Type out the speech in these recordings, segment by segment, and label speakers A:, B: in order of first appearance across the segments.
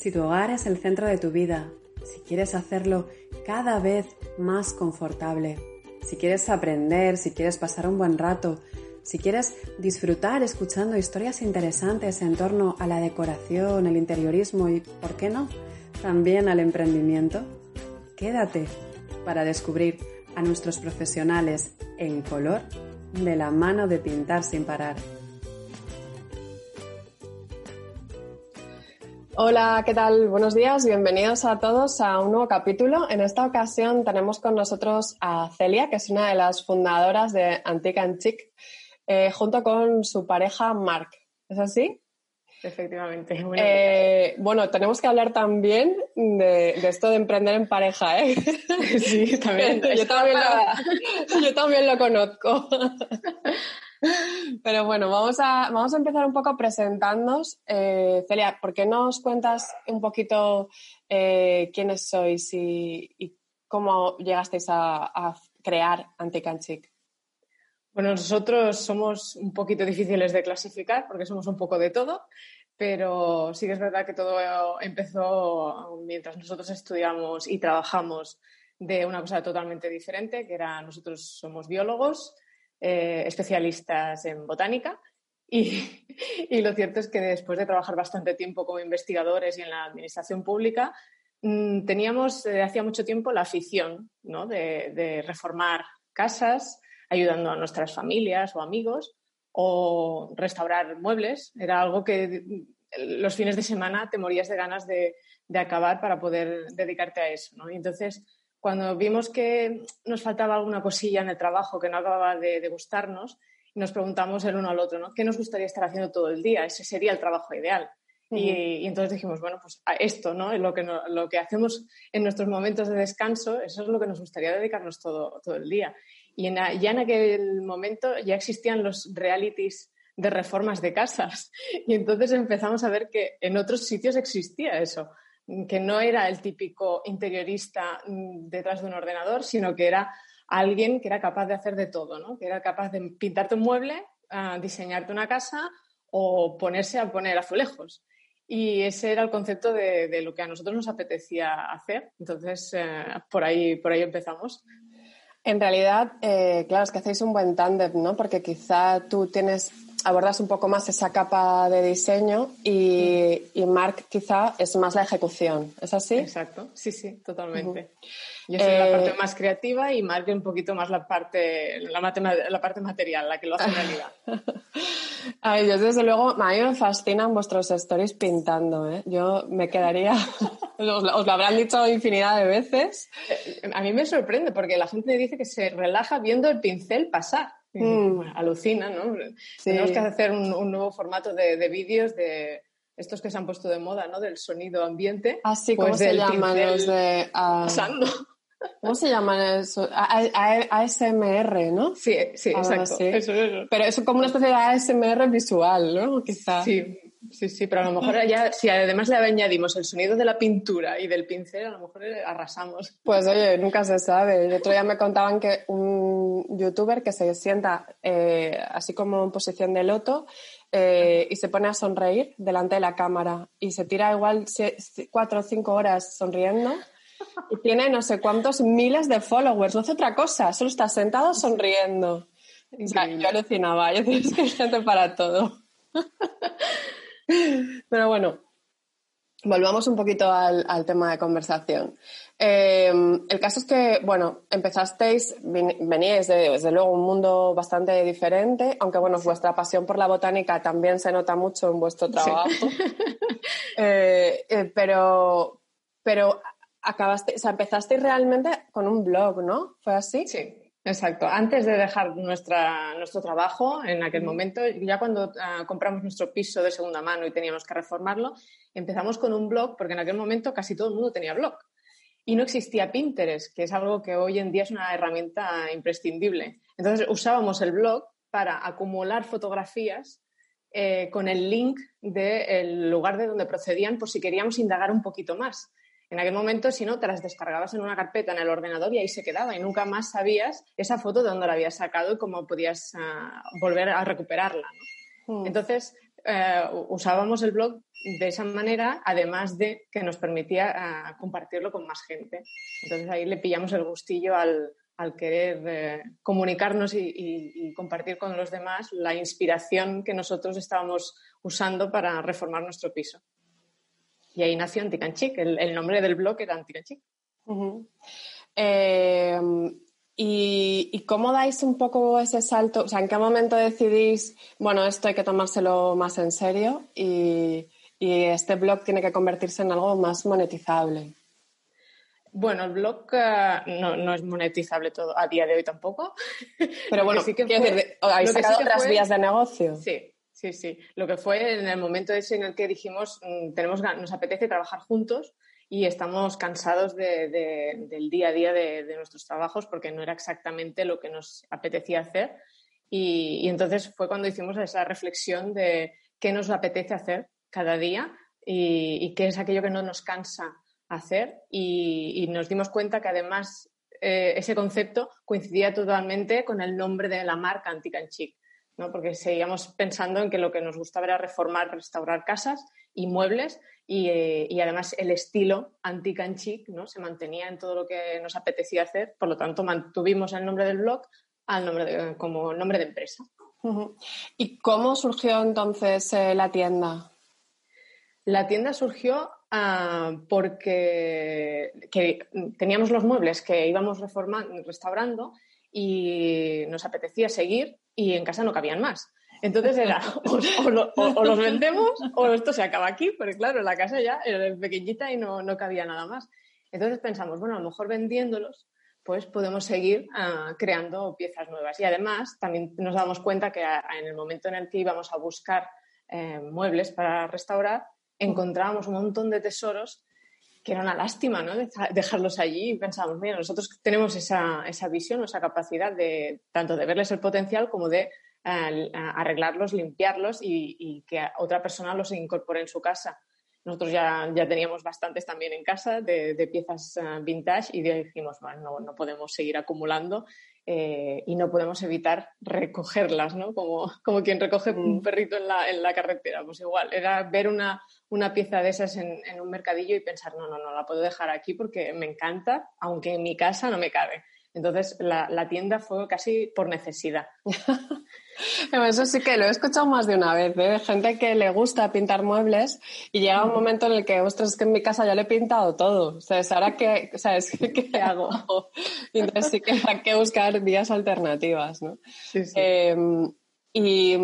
A: Si tu hogar es el centro de tu vida, si quieres hacerlo cada vez más confortable, si quieres aprender, si quieres pasar un buen rato, si quieres disfrutar escuchando historias interesantes en torno a la decoración, el interiorismo y, ¿por qué no?, también al emprendimiento, quédate para descubrir a nuestros profesionales en color de la mano de pintar sin parar.
B: Hola, ¿qué tal? Buenos días, bienvenidos a todos a un nuevo capítulo. En esta ocasión tenemos con nosotros a Celia, que es una de las fundadoras de Antique and Chic, eh, junto con su pareja Mark. ¿Es así?
C: Efectivamente.
B: Eh, bueno, tenemos que hablar también de, esto de emprender en pareja, ¿eh?
C: Sí, también.
B: yo, también lo, yo también lo conozco. Pero bueno, vamos a, vamos a empezar un poco presentándonos. Eh, Celia, ¿por qué no os cuentas un poquito eh, quiénes sois y, cómo llegasteis a, crear Anticanchic?
C: Bueno, nosotros somos un poquito difíciles de clasificar porque somos un poco de todo, pero sí que es verdad que todo empezó mientras nosotros estudiamos y trabajamos de una cosa totalmente diferente, que era nosotros somos biólogos, eh, especialistas en botánica. Y, lo cierto es que después de trabajar bastante tiempo como investigadores y en la administración pública, mm, teníamos desde hacía mucho tiempo la afición de, reformar casas, ayudando a nuestras familias o amigos, o restaurar muebles. Era algo que los fines de semana te morías de ganas de, acabar para poder dedicarte a eso. Y entonces cuando vimos que nos faltaba alguna cosilla en el trabajo que no acababa de, gustarnos, nos preguntamos el uno al otro, ¿no? ¿Qué nos gustaría estar haciendo todo el día? Ese sería el trabajo ideal. y, entonces dijimos, bueno, pues a esto, ¿no? Lo que, lo que hacemos en nuestros momentos de descanso, eso es lo que nos gustaría dedicarnos todo, todo el día. Y ya en aquel momento ya existían los realities de reformas de casas. Y entonces empezamos a ver que en otros sitios existía eso que no era el típico interiorista mm, detrás de un ordenador, sino que era alguien que era capaz de hacer de todo, ¿no? que era capaz de pintarte un mueble, diseñarte una casa o ponerse a poner azulejos. Y ese era el concepto de, lo que a nosotros nos apetecía hacer. Entonces, eh, por, ahí, por ahí empezamos.
B: En realidad, eh, claro, es que hacéis un buen tándem, ¿no? Porque quizá tú tienes abordas un poco más esa capa de diseño y, y, Mark quizá es más la ejecución, ¿es así?
C: Exacto, sí, sí, totalmente. Yo soy la parte eh, más creativa y Mark un poquito más la parte, la, la parte material, la que lo hace realidad.
B: Ay, yo desde luego, a mí me fascinan vuestros stories pintando, ¿eh? Yo me quedaría, os, os, lo habrán dicho infinidad de veces.
C: Eh, a mí me sorprende porque la gente dice que se relaja viendo el pincel pasar. Mm. alucina, ¿no? Tenemos que hacer un, nuevo formato de, vídeos de estos que se han puesto de moda, ¿no? Del sonido ambiente.
B: Así, pues ¿cómo se llaman los de...?
C: Uh,
B: ¿Cómo se llaman eso? ASMR, ¿no?
C: Sí, sí, exacto.
B: Pero es como una especie de ASMR visual, ¿no? Quizá.
C: Sí, sí, sí, pero a lo mejor ya, si además le añadimos el sonido de la pintura y del pincel, a lo mejor arrasamos.
B: Pues oye, nunca se sabe. El otro día me contaban que un youtuber que se sienta eh, así como en posición de loto eh, y se pone a sonreír delante de la cámara y se tira igual cuatro o cinco horas sonriendo y tiene no sé cuántos miles de followers, no hace otra cosa, solo está sentado sonriendo. yo alucinaba, yo tienes que gente para todo. Pero bueno, volvamos un poquito al, tema de conversación. Eh, el caso es que, bueno, empezasteis, veníais de, desde luego, un mundo bastante diferente, aunque, bueno, vuestra pasión por la botánica también se nota mucho en vuestro trabajo. Eh, eh, pero, pero acabaste, o sea, empezasteis realmente con un blog, ¿no? ¿Fue así?
C: Sí. Exacto. Antes de dejar nuestra, nuestro trabajo, en aquel momento, ya cuando ah, compramos nuestro piso de segunda mano y teníamos que reformarlo, empezamos con un blog, porque en aquel momento casi todo el mundo tenía blog. Y no existía Pinterest, que es algo que hoy en día es una herramienta imprescindible. Entonces usábamos el blog para acumular fotografías eh, con el link del lugar de donde procedían por si queríamos indagar un poquito más. En aquel momento, si no, te las descargabas en una carpeta en el ordenador y ahí se quedaba y nunca más sabías esa foto de dónde la habías sacado y cómo podías ah, volver a recuperarla. Hmm. Entonces, eh, usábamos el blog de esa manera, además de que nos permitía eh, compartirlo con más gente. Entonces ahí le pillamos el gustillo al, querer eh, comunicarnos y, compartir con los demás la inspiración que nosotros estábamos usando para reformar nuestro piso. Y ahí nació Anticanchic, el, el nombre del blog era Anticanchic.
B: ¿Y, cómo dais un poco ese salto? O sea, ¿en qué momento decidís, bueno, esto hay que tomárselo más en serio y, este blog tiene que convertirse en algo más monetizable?
C: Bueno, el blog eh, no, es monetizable todo a día de hoy tampoco.
B: Pero bueno, sí que fue, ¿habéis sacado otras vías de negocio?
C: Sí, sí, sí. Lo que fue en el momento ese en el que dijimos, mm, tenemos, nos apetece trabajar juntos y estamos cansados del día a día de, nuestros trabajos porque no era exactamente lo que nos apetecía hacer. Y, entonces fue cuando hicimos esa reflexión de qué nos apetece hacer cada día y, qué es aquello que no nos cansa hacer. Y, nos dimos cuenta que además eh, ese concepto coincidía totalmente con el nombre de la marca Anticanchic. ¿No? porque seguíamos pensando en que lo que nos gustaba era reformar, restaurar casas y muebles eh, y, además el estilo anti-canchic ¿no? se mantenía en todo lo que nos apetecía hacer, por lo tanto mantuvimos el nombre del blog al nombre como nombre de empresa.
B: ¿Y cómo surgió entonces eh, la tienda?
C: La tienda surgió ah, porque teníamos los muebles que íbamos reformando, restaurando y nos apetecía seguir y en casa no cabían más. Entonces era, o, los vendemos o esto se acaba aquí, porque claro, la casa ya era pequeñita y no, cabía nada más. Entonces pensamos, bueno, a lo mejor vendiéndolos, pues podemos seguir ah, creando piezas nuevas. Y además también nos damos cuenta que en el momento en el que íbamos a buscar eh, muebles para restaurar, encontrábamos un montón de tesoros que era una lástima, ¿no? Dejarlos allí y pensábamos, mira, nosotros tenemos esa, esa visión, esa capacidad de tanto de verles el potencial como de arreglarlos, limpiarlos y, que otra persona los incorpore en su casa. Nosotros ya, ya teníamos bastantes también en casa de, piezas eh, vintage y dijimos, bueno, no, podemos seguir acumulando eh, y no podemos evitar recogerlas, ¿no? Como, como quien recoge un mm. perrito en la, en la, carretera. Pues igual, era ver una, una pieza de esas en, en, un mercadillo y pensar, no, no, no, la puedo dejar aquí porque me encanta, aunque en mi casa no me cabe. Entonces, la, la tienda fue casi por necesidad.
B: Eso sí que lo he escuchado más de una vez, ¿eh? gente que le gusta pintar muebles y llega un momento en el que, ostras, es que en mi casa ya le he pintado todo. O sea, ¿ahora qué, ¿sabes? ¿Qué, hago? entonces sí que hay que buscar vías alternativas, ¿no? Sí, sí. Em, y,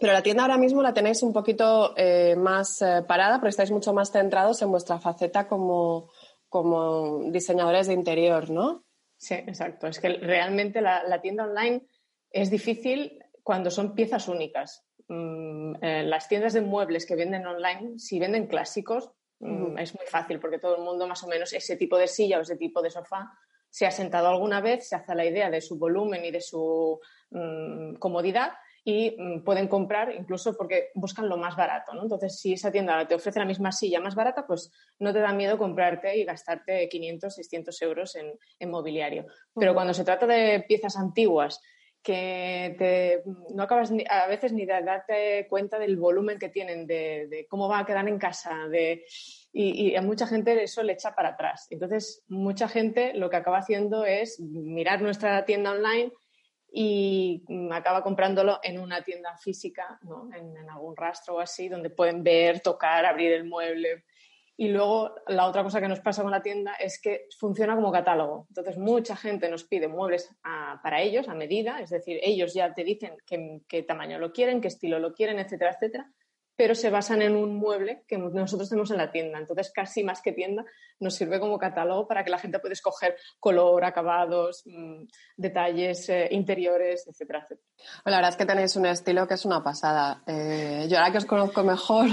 B: pero la tienda ahora mismo la tenéis un poquito eh, más eh, parada porque estáis mucho más centrados en vuestra faceta como, como diseñadores de interior, ¿no?
C: Sí, exacto. Es que realmente la tienda online es difícil cuando son piezas únicas. Mm, eh, las tiendas de muebles que venden online, si venden clásicos, mm, es muy fácil porque todo el mundo más o menos ese tipo de silla o ese tipo de sofá se ha sentado alguna vez, se hace la idea de su volumen y de su mm, comodidad y pueden comprar incluso porque buscan lo más barato. ¿no? Entonces, si esa tienda te ofrece la misma silla más barata, pues no te da miedo comprarte y gastarte 500, 600 euros en, mobiliario. Pero cuando se trata de piezas antiguas que te, no acabas a veces ni de darte cuenta del volumen que tienen, de, cómo va a quedar en casa, de, y, a mucha gente eso le echa para atrás. Entonces, mucha gente lo que acaba haciendo es mirar nuestra tienda online y acaba comprándolo en una tienda física, ¿no? en, en algún rastro o así, donde pueden ver, tocar, abrir el mueble, y luego la otra cosa que nos pasa con la tienda es que funciona como catálogo. Entonces mucha gente nos pide muebles para ellos a medida, es decir, ellos ya te dicen qué, tamaño lo quieren, qué estilo lo quieren, etcétera, etcétera pero se basan en un mueble que nosotros tenemos en la tienda. Entonces, casi más que tienda, nos sirve como catálogo para que la gente pueda escoger color, acabados, mm, detalles eh, interiores, etcétera, etcétera.
B: La verdad es que tenéis un estilo que es una pasada. Eh, yo ahora que os conozco mejor,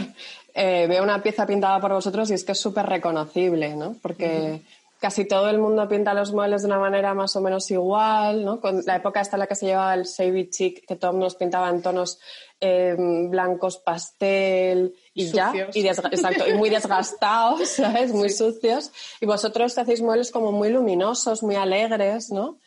B: eh, veo una pieza pintada por vosotros y es que es súper reconocible, ¿no? Porque casi todo el mundo pinta los muebles de una manera más o menos igual, ¿no? Con la época hasta la que se llevaba el Savvy Chic, que todos nos pintaba en tonos em, blancos pastel y ya, y, exacto, y muy desgastados, ¿sabes? Muy sucios. Y vosotros hacéis muebles como muy luminosos, muy alegres, ¿no?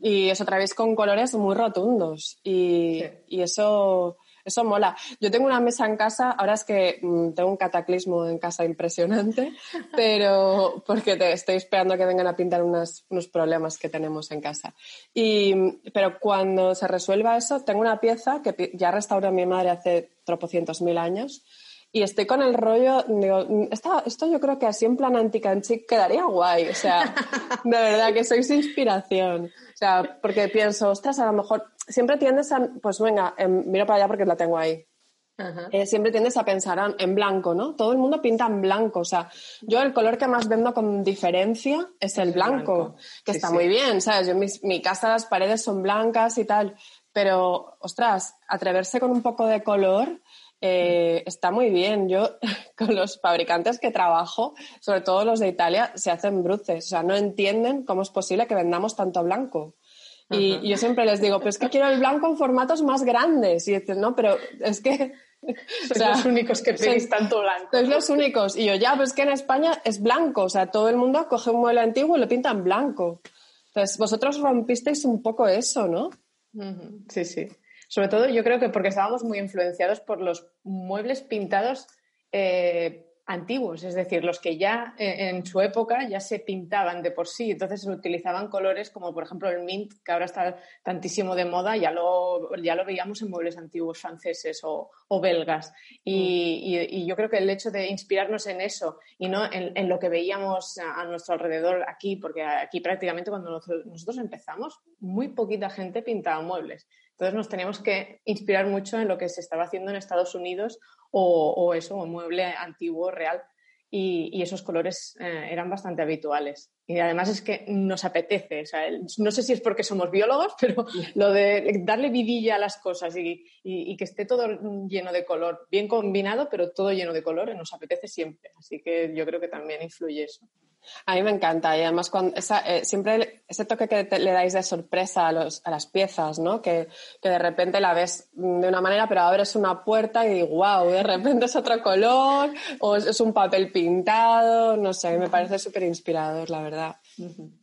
B: Y os atrevéis con colores muy rotundos. Y, y eso eso mola. Yo tengo una mesa en casa, ahora es que mm, tengo un cataclismo en casa impresionante, pero porque te estoy esperando que vengan a pintar unos problemas que tenemos en casa. Y, pero cuando se resuelva eso, tengo una pieza que ya restauró mi madre hace tropocientos mil años y estoy con el rollo, digo, esto, yo creo que así en plan anticanchic quedaría guay, o sea, de verdad que sois inspiración. O sea, porque pienso, ostras, a lo mejor siempre tiendes a, pues venga, em, miro para allá porque la tengo ahí. Eh, siempre tiendes a pensar en blanco, ¿no? Todo el mundo pinta en blanco. O sea, yo el color que más vendo con diferencia es el blanco, que está muy bien, ¿sabes? Yo, mi, mi casa, las paredes son blancas y tal, pero, ostras, atreverse con un poco de color eh, está muy bien. Yo con los fabricantes que trabajo, sobre todo los de Italia, se hacen bruces. O sea, no entienden cómo es posible que vendamos tanto blanco. Y, yo siempre les digo, pues que quiero el blanco en formatos más grandes. Y dicen, no, pero es que...
C: Sois los únicos que pedís tanto blanco.
B: Sois los únicos. Y yo, ya, pues que en España es blanco. O sea, todo el mundo coge un mueble antiguo y lo pinta en blanco. Entonces, vosotros rompisteis un poco eso, ¿no?
C: Sí, sí. Sobre todo yo creo que porque estábamos muy influenciados por los muebles pintados eh, antiguos, es decir, los que ya eh, en su época ya se pintaban de por sí, entonces se utilizaban colores como por ejemplo el mint, que ahora está tantísimo de moda, ya lo, ya lo veíamos en muebles antiguos franceses o, belgas. Y, yo creo que el hecho de inspirarnos en eso y no en, lo que veíamos a, nuestro alrededor aquí, porque aquí prácticamente cuando nosotros empezamos, muy poquita gente pintaba muebles. Entonces nos teníamos que inspirar mucho en lo que se estaba haciendo en Estados Unidos o, eso, un mueble antiguo, real. Y, esos colores eh, eran bastante habituales. Y además es que nos apetece. no sé si es porque somos biólogos, pero lo de darle vidilla a las cosas y, y, que esté todo lleno de color, bien combinado, pero todo lleno de color, nos apetece siempre. Así que yo creo que también influye eso.
B: A mí me encanta y además cuando eh, siempre ese toque que le dais de sorpresa a, los, a las piezas, ¿no? Que, que, de repente la ves de una manera pero abres una puerta y digo, wow, de repente es otro color o es, un papel pintado, no sé, me parece súper inspirador, la verdad.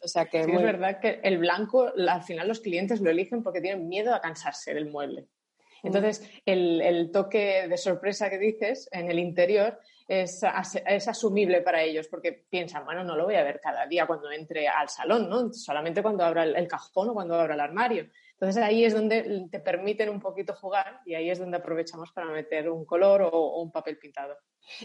C: O sea que... Es verdad que el blanco al final los clientes lo eligen porque tienen miedo a cansarse del mueble. Mm. Entonces, el, el, toque de sorpresa que dices en el interior es, es, asumible para ellos porque piensan, bueno, no lo voy a ver cada día cuando entre al salón, ¿no? Solamente cuando abra el, cajón o cuando abra el armario. Entonces ahí es donde te permiten un poquito jugar y ahí es donde aprovechamos para meter un color o, un papel pintado.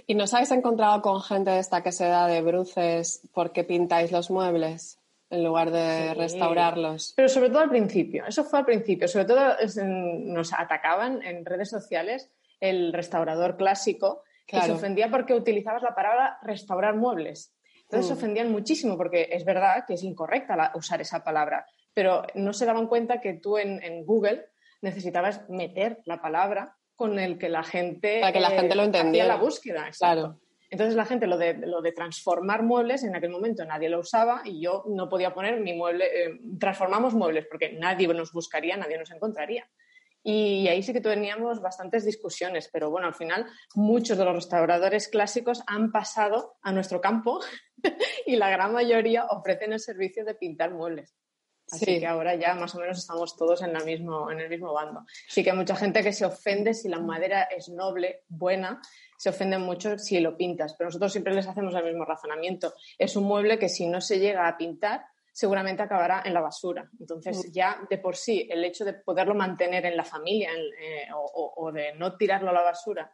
B: ¿Y nos habéis encontrado con gente esta que se da de bruces porque pintáis los muebles? en lugar de restaurarlos.
C: Pero sobre todo al principio, eso fue al principio, sobre todo nos atacaban en redes sociales el restaurador clásico que se ofendía porque utilizabas la palabra restaurar muebles. Entonces se mm. ofendían muchísimo porque es verdad que es incorrecta usar esa palabra, pero no se daban cuenta que tú en, Google necesitabas meter la palabra con el que la gente,
B: Para que la gente lo
C: entendía. la búsqueda. Claro. Entonces la gente lo de, lo de transformar muebles, en aquel momento nadie lo usaba y yo no podía poner mi mueble, eh, transformamos muebles porque nadie nos buscaría, nadie nos encontraría. Y ahí sí que teníamos bastantes discusiones, pero bueno, al final muchos de los restauradores clásicos han pasado a nuestro campo y la gran mayoría ofrecen el servicio de pintar muebles. Así que ahora ya más o menos estamos todos en, mismo, en el mismo bando. Sí que hay mucha gente que se ofende si la madera es noble, buena, se ofende mucho si lo pintas, pero nosotros siempre les hacemos el mismo razonamiento. Es un mueble que si no se llega a pintar, seguramente acabará en la basura. Entonces, ya de por sí, el hecho de poderlo mantener en la familia eh, o, de no tirarlo a la basura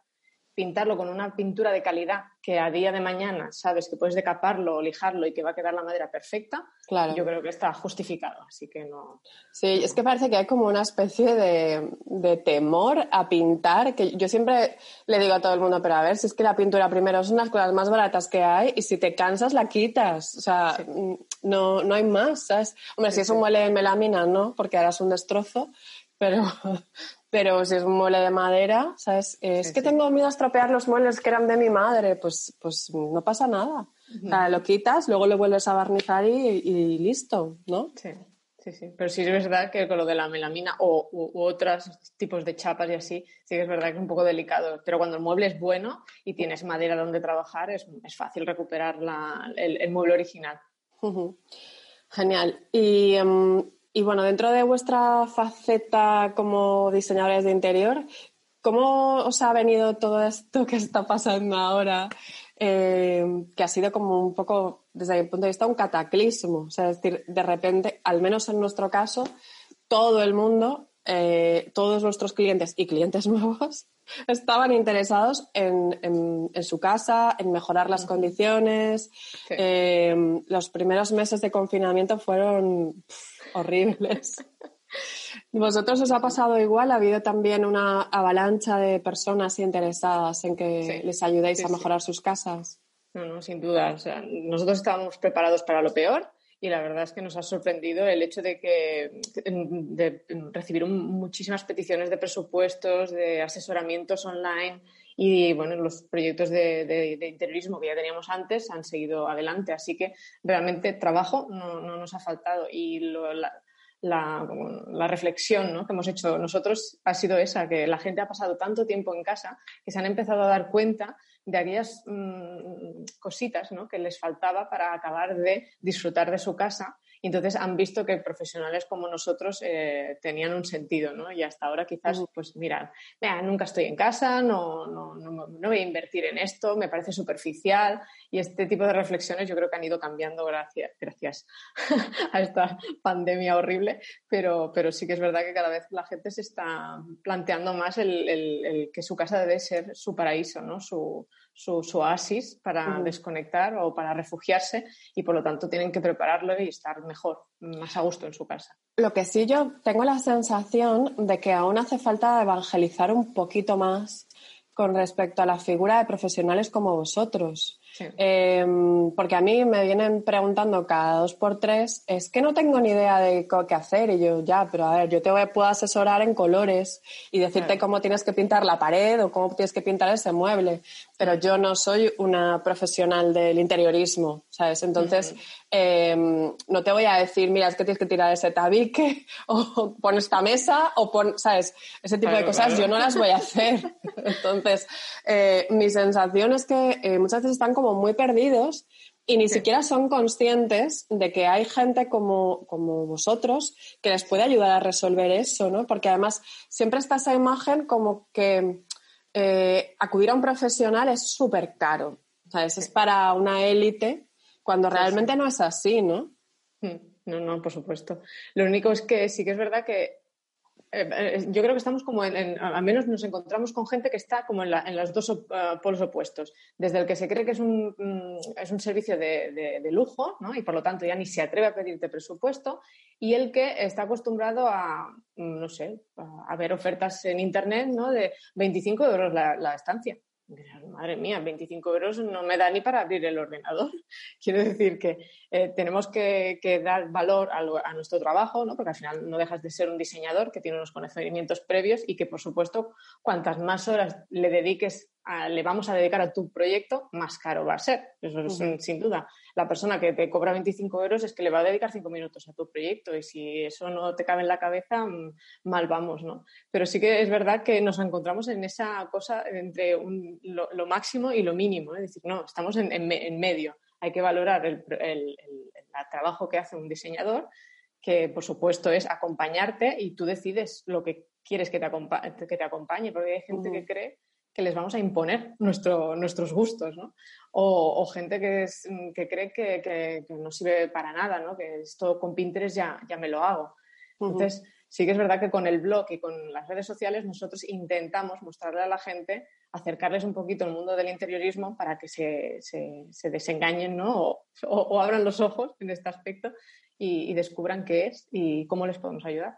C: pintarlo con una pintura de calidad que a día de mañana sabes que puedes decaparlo o lijarlo y que va a quedar la madera perfecta, claro. yo creo que está justificado. Así que no.
B: Sí, es que parece que hay como una especie de, temor a pintar, que yo siempre le digo a todo el mundo, pero a ver, si es que la pintura primero es una de las cosas más baratas que hay y si te cansas la quitas. O sea, no, no hay más, ¿sabes? Hombre, si es un mueble de melamina, ¿no? Porque harás un destrozo, pero, pero si es un mueble de madera, ¿sabes? es que tengo miedo a estropear los muebles que eran de mi madre, pues, pues no pasa nada. o sea, lo quitas, luego le vuelves a barnizar y, listo, ¿no?
C: Sí. Sí, sí, pero sí es verdad que con lo de la melamina o u, otros tipos de chapas y así, sí que es verdad que es un poco delicado. Pero cuando el mueble es bueno y tienes madera donde trabajar, es, es fácil recuperar la, el, mueble original.
B: Genial. Y em, y bueno, dentro de vuestra faceta como diseñadores de interior, ¿cómo os ha venido todo esto que está pasando ahora? Eh, que ha sido como un poco, desde mi punto de vista, un cataclismo. O sea, es decir, de repente, al menos en nuestro caso, todo el mundo, eh, todos nuestros clientes y clientes nuevos estaban interesados en, su casa, en mejorar las condiciones. Eh, los primeros meses de confinamiento fueron horribles. ¿Vosotros os ha pasado igual? ¿Ha habido también una avalancha de personas interesadas en que les ayudéis a mejorar sus casas?
C: No, no, sin duda. nosotros estábamos preparados para lo peor y la verdad es que nos ha sorprendido el hecho de que de recibir muchísimas peticiones de presupuestos, de asesoramientos online y bueno, los proyectos de, interiorismo que ya teníamos antes han seguido adelante, así que realmente trabajo no, nos ha faltado y la, reflexión que hemos hecho nosotros ha sido esa, que la gente ha pasado tanto tiempo en casa que se han empezado a dar cuenta de aquellas mm, cositas que les faltaba para acabar de disfrutar de su casa entonces han visto que profesionales como nosotros eh, tenían un sentido, ¿no? Y hasta ahora quizás, pues mira, nunca estoy en casa, no, no, no, no, voy a invertir en esto, me parece superficial y este tipo de reflexiones yo creo que han ido cambiando gracias, gracias a esta pandemia horrible, pero, pero sí que es verdad que cada vez la gente se está planteando más el, el que su casa debe ser su paraíso, ¿no? Su, su, oasis para desconectar o para refugiarse y por lo tanto tienen que prepararlo y estar mejor, más a gusto en su casa.
B: Lo que sí yo tengo la sensación de que aún hace falta evangelizar un poquito más con respecto a la figura de profesionales como vosotros. Em, porque a mí me vienen preguntando cada dos por tres, es que no tengo ni idea de qué hacer. Y yo, ya, pero a ver, yo te puedo asesorar en colores y decirte cómo tienes que pintar la pared o cómo tienes que pintar ese mueble. Pero yo no soy una profesional del interiorismo, ¿sabes? Entonces, em, no te voy a decir, mira, es que tienes que tirar ese tabique o pon esta mesa o pon, ¿sabes? Ese tipo de cosas yo no las voy a hacer. Entonces, eh, mi sensación es que eh, muchas veces están como muy perdidos y ni siquiera son conscientes de que hay gente como, como, vosotros que les puede ayudar a resolver eso, ¿no? Porque además siempre está esa imagen como que eh, acudir a un profesional es súper caro, ¿sabes? Es para una élite cuando realmente no es así, ¿no?
C: Mm, no, no, por supuesto. Lo único es que sí que es verdad que eh, eh, yo creo que estamos como en, al menos nos encontramos con gente que está como en, los dos eh, polos opuestos. Desde el que se cree que es un, mm, es un servicio de, lujo, ¿no? Y por lo tanto ya ni se atreve a pedirte presupuesto. Y el que está acostumbrado a, mm, no sé, a, ver ofertas en Internet, ¿no? De 25 euros la estancia madre mía, 25 euros no me da ni para abrir el ordenador. Quiero decir que eh, tenemos que, dar valor a, nuestro trabajo, ¿no? porque al final no dejas de ser un diseñador que tiene unos conocimientos previos y que, por supuesto, cuantas más horas le dediques, le vamos a dedicar a tu proyecto, más caro va a ser. Eso es sin duda la persona que te cobra 25 euros es que le va a dedicar 5 minutos a tu proyecto y si eso no te cabe en la cabeza, mm, mal vamos, ¿no? Pero sí que es verdad que nos encontramos en esa cosa entre lo, máximo y lo mínimo, es decir, no, estamos en, medio. Hay que valorar el, trabajo que hace un diseñador, que por supuesto es acompañarte y tú decides lo que quieres que te, que te acompañe, porque hay gente que cree que les vamos a imponer nuestro, nuestros gustos, ¿no? O, gente que, es, que cree que, no sirve para nada, ¿no? Que esto con Pinterest ya, ya me lo hago. Entonces, sí que es verdad que con el blog y con las redes sociales nosotros intentamos mostrarle a la gente, acercarles un poquito al mundo del interiorismo para que se, se, desengañen, ¿no? O, abran los ojos en este aspecto y, y descubran qué es y cómo les podemos ayudar.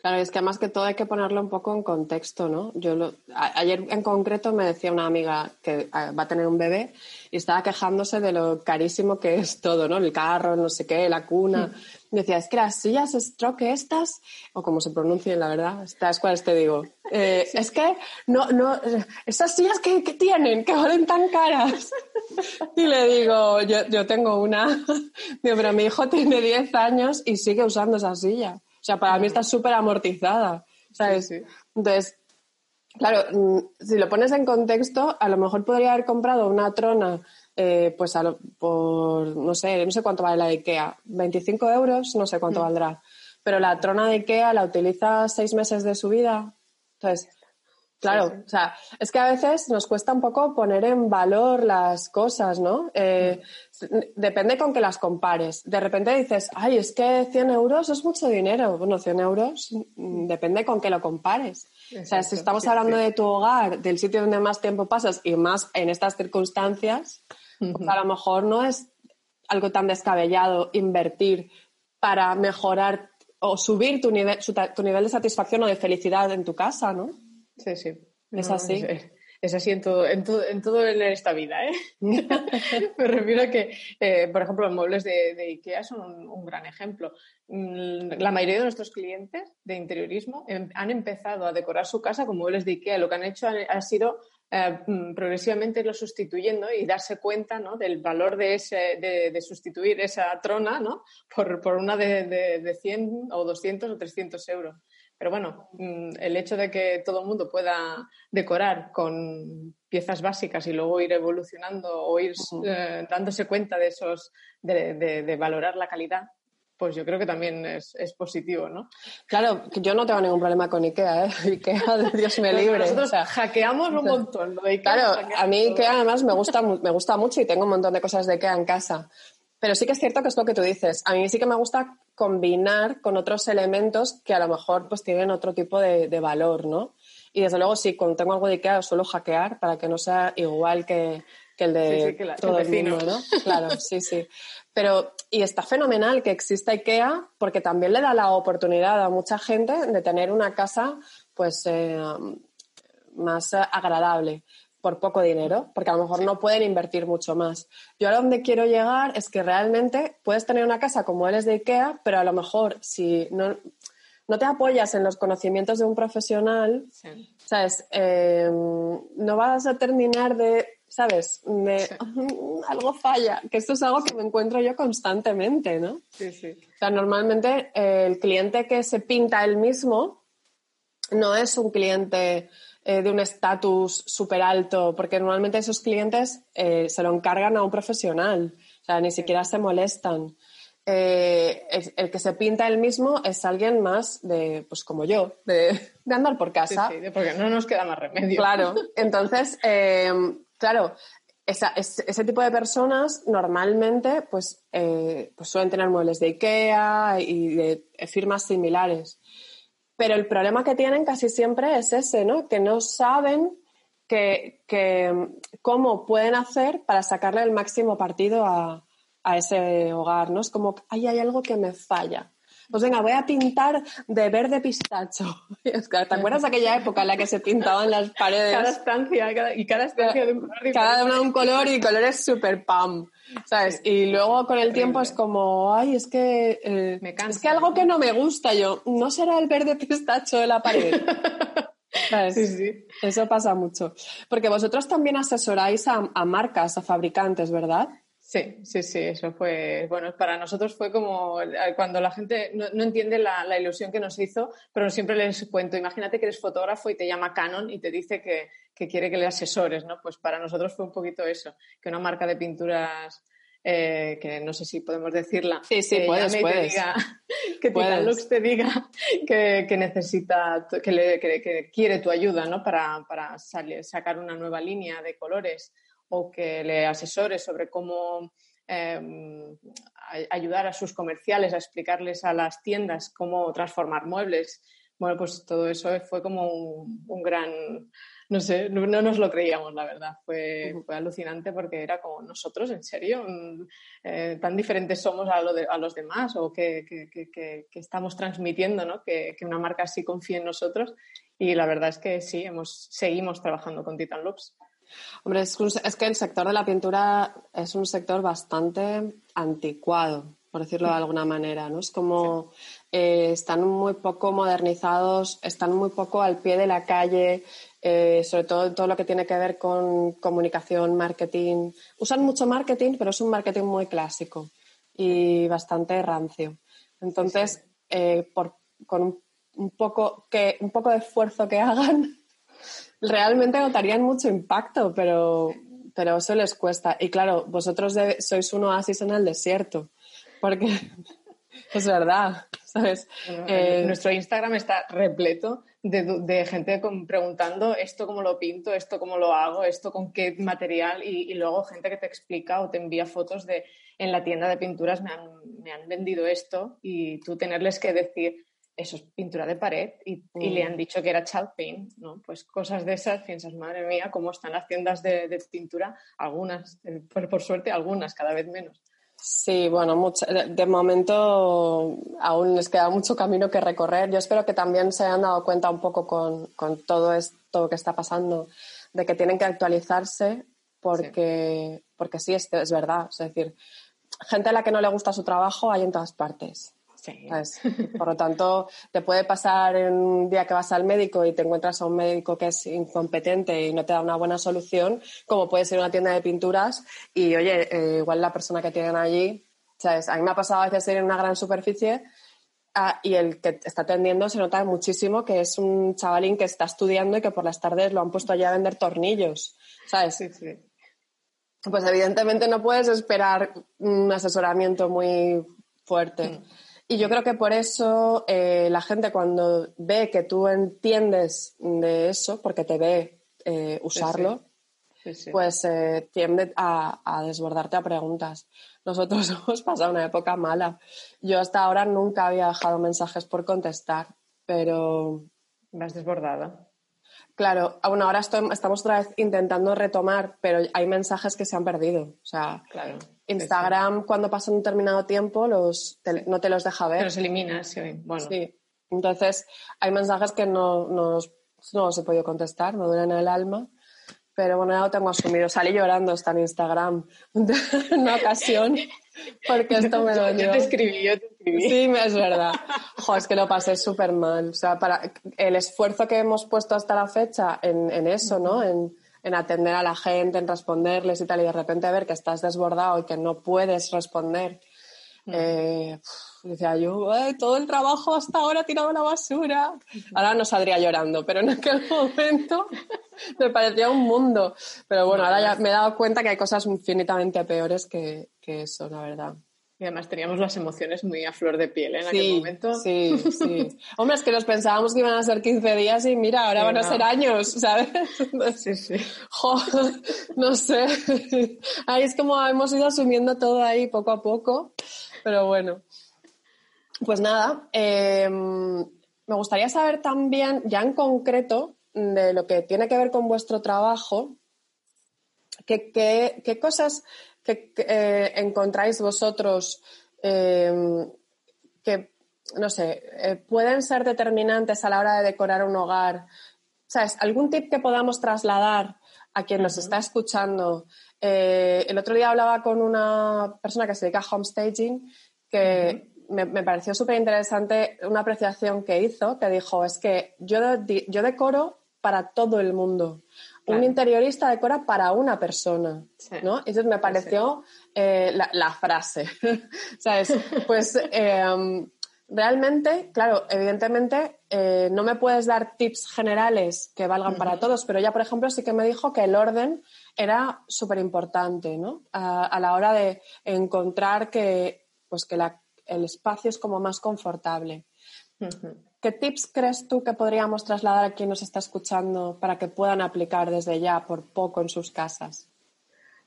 B: Claro, es que además que todo hay que ponerlo un poco en contexto, ¿no? Yo lo, ayer en concreto me decía una amiga que va a tener un bebé y estaba quejándose de lo carísimo que es todo, ¿no? El carro, no sé qué, la cuna. Me decía, es que las sillas stroke estas, o como se pronuncien, la verdad, estas cuáles te digo, eh, es que no, no, esas sillas que, tienen, que valen tan caras. Y le digo, yo, yo tengo una, digo, pero mi hijo tiene 10 años y sigue usando esa silla. O sea, para mí está súper amortizada, ¿sabes? Entonces, claro, mm, si lo pones en contexto, a lo mejor podría haber comprado una trona, eh, pues por, no sé, no sé cuánto vale la de Ikea, 25 euros, no sé cuánto mm. valdrá. Pero la trona de Ikea la utiliza seis meses de su vida. Entonces, Claro, o sea, es que a veces nos cuesta un poco poner en valor las cosas, ¿no? Eh, depende con que las compares. De repente dices, ay, es que 100 euros es mucho dinero. Bueno, 100 euros mm, depende con que lo compares. o sea, si estamos hablando de tu hogar, del sitio donde más tiempo pasas y más en estas circunstancias, pues a lo mejor no es algo tan descabellado invertir para mejorar o subir tu nivel, tu nivel de satisfacción o de felicidad en tu casa, ¿no?
C: Sí, sí.
B: Es así.
C: Es, así en todo, en todo, en todo en esta vida, ¿eh? Me refiero a que, eh, por ejemplo, los muebles de, IKEA son un, gran ejemplo. Mm, la mayoría de nuestros clientes de interiorismo em, han empezado a decorar su casa con muebles de IKEA. Lo que han hecho ha, sido eh, mm, progresivamente lo sustituyendo y darse cuenta ¿no? del valor de, ese, de, sustituir esa trona ¿no? por, por una de, de, 100 o 200 o 300 euros. Pero bueno, mm, el hecho de que todo el mundo pueda decorar con piezas básicas y luego ir evolucionando o ir eh, dándose cuenta de esos, de, valorar la calidad, pues yo creo que también es, positivo, ¿no?
B: Claro, yo no tengo ningún problema con Ikea, ¿eh? Ikea, Dios me libre.
C: Nosotros hackeamos un montón.
B: claro, a mí Ikea además me gusta, me gusta mucho y tengo un montón de cosas de Ikea en casa. Pero sí que es cierto que es lo que tú dices. A mí sí que me gusta combinar con otros elementos que a lo mejor pues tienen otro tipo de, valor, ¿no? Y desde luego sí, cuando tengo algo de Ikea suelo hackear para que no sea igual que, el de todo el, mundo, ¿no? Claro, sí, sí. Pero, y está fenomenal que exista IKEA porque también le da la oportunidad a mucha gente de tener una casa pues eh, más agradable por poco dinero, porque a lo mejor no pueden invertir mucho más. Yo a donde quiero llegar es que realmente puedes tener una casa como eres de IKEA, pero a lo mejor si no, no te apoyas en los conocimientos de un profesional, ¿sabes? Eh, no vas a terminar de, ¿sabes? De, algo falla, que esto es algo que me encuentro yo constantemente, ¿no?
C: Sí, sí.
B: O sea, normalmente eh, el cliente que se pinta él mismo no es un cliente eh, de un estatus súper alto, porque normalmente esos clientes eh, se lo encargan a un profesional, o sea, ni siquiera se molestan. Eh, el, que se pinta él mismo es alguien más de, pues como yo, de, andar por casa.
C: Sí, porque no nos queda más remedio.
B: Claro, entonces, claro, ese tipo de personas normalmente pues, pues suelen tener muebles de Ikea y de firmas similares. Pero el problema que tienen casi siempre es ese, ¿no? Que no saben que, cómo pueden hacer para sacarle el máximo partido a, ese hogar, ¿no? Es como, ay, hay algo que me falla. Pues venga, voy a pintar de verde pistacho. ¿Te acuerdas de aquella época en la que se pintaban las paredes?
C: Cada estancia, y cada estancia de un color diferente.
B: Cada una de un color y colores super pam. ¿Sabes? Y luego con el tiempo es como, ay, es que, eh, es que algo que no me gusta yo, no será el verde pistacho de la pared. ¿Sabes?
C: Sí, sí.
B: Eso pasa mucho. Porque vosotros también asesoráis a marcas, a fabricantes, ¿verdad?
C: Sí, sí, sí, eso fue, bueno, para nosotros fue como cuando la gente no, entiende la, ilusión que nos hizo, pero siempre les cuento, imagínate que eres fotógrafo y te llama Canon y te dice que, quiere que le asesores, ¿no? Pues para nosotros fue un poquito eso, que una marca de pinturas, eh, que no sé si podemos decirla,
B: sí, sí,
C: que
B: puedes, puedes.
C: Te diga, que Lux te diga que, necesita, que, quiere tu ayuda, ¿no? Para, para sacar una nueva línea de colores o que le asesore sobre cómo em, ayudar a sus comerciales a explicarles a las tiendas cómo transformar muebles. Bueno, pues todo eso fue como un, gran, no sé, no, nos lo creíamos, la verdad. Fue, fue, alucinante porque era como nosotros, en serio, mm, eh, tan diferentes somos a, los demás o que, estamos transmitiendo, ¿no? Que, una marca así confíe en nosotros. Y la verdad es que sí, hemos, seguimos trabajando con Titan Loops.
B: Hombre, es, que el sector de la pintura es un sector bastante anticuado, por decirlo de alguna manera, ¿no? Es como eh, están muy poco modernizados, están muy poco al pie de la calle, eh, sobre todo todo lo que tiene que ver con comunicación, marketing. Usan mucho marketing, pero es un marketing muy clásico y bastante rancio. Entonces, eh, con un, poco que, un poco de esfuerzo que hagan, realmente notarían mucho impacto, pero, pero eso les cuesta. Y claro, vosotros sois un oasis en el desierto, porque es verdad, ¿sabes?
C: Eh, nuestro Instagram está repleto de, gente preguntando esto cómo lo pinto, esto cómo lo hago, esto con qué material y, luego gente que te explica o te envía fotos de en la tienda de pinturas me han, me han vendido esto y tú tenerles que decir eso es pintura de pared y, le han mm. dicho que era chalk paint, ¿no? Pues cosas de esas, piensas, madre mía, cómo están las tiendas de, pintura, algunas, eh, por, suerte algunas, cada vez menos.
B: Sí, bueno, de, momento aún les queda mucho camino que recorrer. Yo espero que también se hayan dado cuenta un poco con, todo esto que está pasando, de que tienen que actualizarse porque sí, porque sí es, es verdad. Es decir, gente a la que no le gusta su trabajo hay en todas partes. Por lo tanto, te puede pasar un día que vas al médico y te encuentras a un médico que es incompetente y no te da una buena solución, como puede ser una tienda de pinturas y, oye, eh, igual la persona que tienen allí, ¿sabes? A mí me ha pasado a veces ir en una gran superficie ah, y el que está atendiendo se nota muchísimo que es un chavalín que está estudiando y que por las tardes lo han puesto allí a vender tornillos, ¿sabes? Sí, sí. Pues evidentemente no puedes esperar un asesoramiento muy fuerte. Mm. Y yo creo que por eso eh, la gente cuando ve que tú entiendes de eso, porque te ve eh, usarlo, pues eh, tiende a, desbordarte a preguntas. Nosotros hemos pasado una época mala. Yo hasta ahora nunca había dejado mensajes por contestar, pero...
C: Más desbordada.
B: Claro, bueno, ahora estamos otra vez intentando retomar, pero hay mensajes que se han perdido. O sea, claro. Instagram, cuando pasa un determinado tiempo, los no te los deja ver.
C: Los eliminas, sí. Bueno.
B: Sí. Entonces, hay mensajes que no, no, no los he podido contestar, me duelen el alma. Pero bueno, ya lo tengo asumido. Salí llorando hasta en Instagram en una ocasión porque esto me lo
C: Yo te escribí, yo te
B: Sí, es verdad. Jo, es que lo pasé súper mal. O sea, para el esfuerzo que hemos puesto hasta la fecha en, en eso, ¿no? En, en atender a la gente, en responderles y tal, y de repente ver que estás desbordado y que no puedes responder. Eh, decía yo, todo el trabajo hasta ahora tirado a la basura. Ahora no saldría llorando, pero en aquel momento me parecía un mundo. Pero bueno, ahora ya me he dado cuenta que hay cosas infinitamente peores que, que eso, la verdad.
C: Y además teníamos las emociones muy a flor de piel ¿eh? en aquel momento.
B: Sí, sí. Hombre, es que nos pensábamos que iban a ser 15 días y mira, ahora van a ser años, ¿sabes?
C: Sí, sí.
B: no sé. Ahí es como hemos ido asumiendo todo ahí poco a poco. Pero bueno. Pues nada, em, me gustaría saber también, ya en concreto, de lo que tiene que ver con vuestro trabajo, qué, qué cosas que, eh, encontráis vosotros eh, que, no sé, eh, pueden ser determinantes a la hora de decorar un hogar? ¿Sabes? ¿Algún tip que podamos trasladar a quien nos está escuchando? el otro día hablaba con una persona que se dedica a homestaging que me, pareció súper interesante una apreciación que hizo, que dijo, es que yo, yo decoro para todo el mundo un interiorista decora para una persona, ¿no? Entonces me pareció eh, la, frase, ¿sabes? Pues em, realmente, claro, evidentemente eh, no me puedes dar tips generales que valgan para todos, pero ya, por ejemplo, sí que me dijo que el orden era súper importante, ¿no? A, la hora de encontrar que, pues que el espacio es como más confortable. ¿Qué tips crees tú que podríamos trasladar a quien nos está escuchando para que puedan aplicar desde ya por poco en sus casas?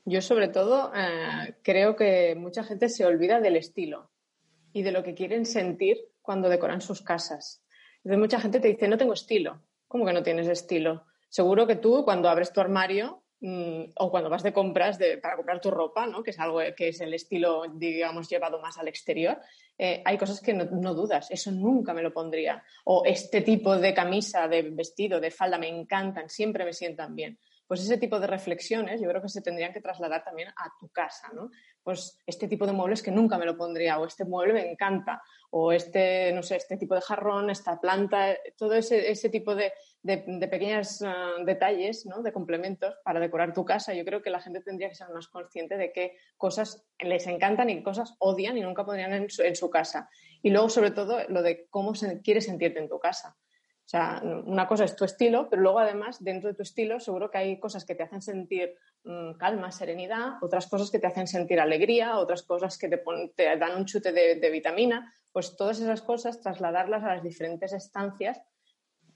C: Yo sobre todo eh, creo que mucha gente se olvida del estilo y de lo que quieren sentir cuando decoran sus casas. Entonces mucha gente te dice, no tengo estilo. ¿Cómo que no tienes estilo? Seguro que tú cuando abres tu armario Mm, o cuando vas de compras para comprar tu ropa, ¿no? que es algo que es el estilo, digamos, llevado más al exterior, eh, hay cosas que no, dudas, eso nunca me lo pondría. O este tipo de camisa, de vestido, de falda me encantan, siempre me sientan bien. Pues ese tipo de reflexiones yo creo que se tendrían que trasladar también a tu casa, ¿no? Pues este tipo de muebles que nunca me lo pondría, o este mueble me encanta, o este, no sé, este tipo de jarrón, esta planta, todo ese, ese tipo de, de, pequeños ah, detalles, ¿no? de complementos para decorar tu casa. Yo creo que la gente tendría que ser más consciente de qué cosas les encantan y cosas odian y nunca pondrían en su, su casa. Y luego, sobre todo, lo de cómo se, quieres sentirte en tu casa. Sea, una cosa es tu estilo, pero luego además dentro de tu estilo seguro que hay cosas que te hacen sentir mm, calma, serenidad, otras cosas que te hacen sentir alegría, otras cosas que te, te dan un chute de, vitamina. Pues todas esas cosas trasladarlas a las diferentes estancias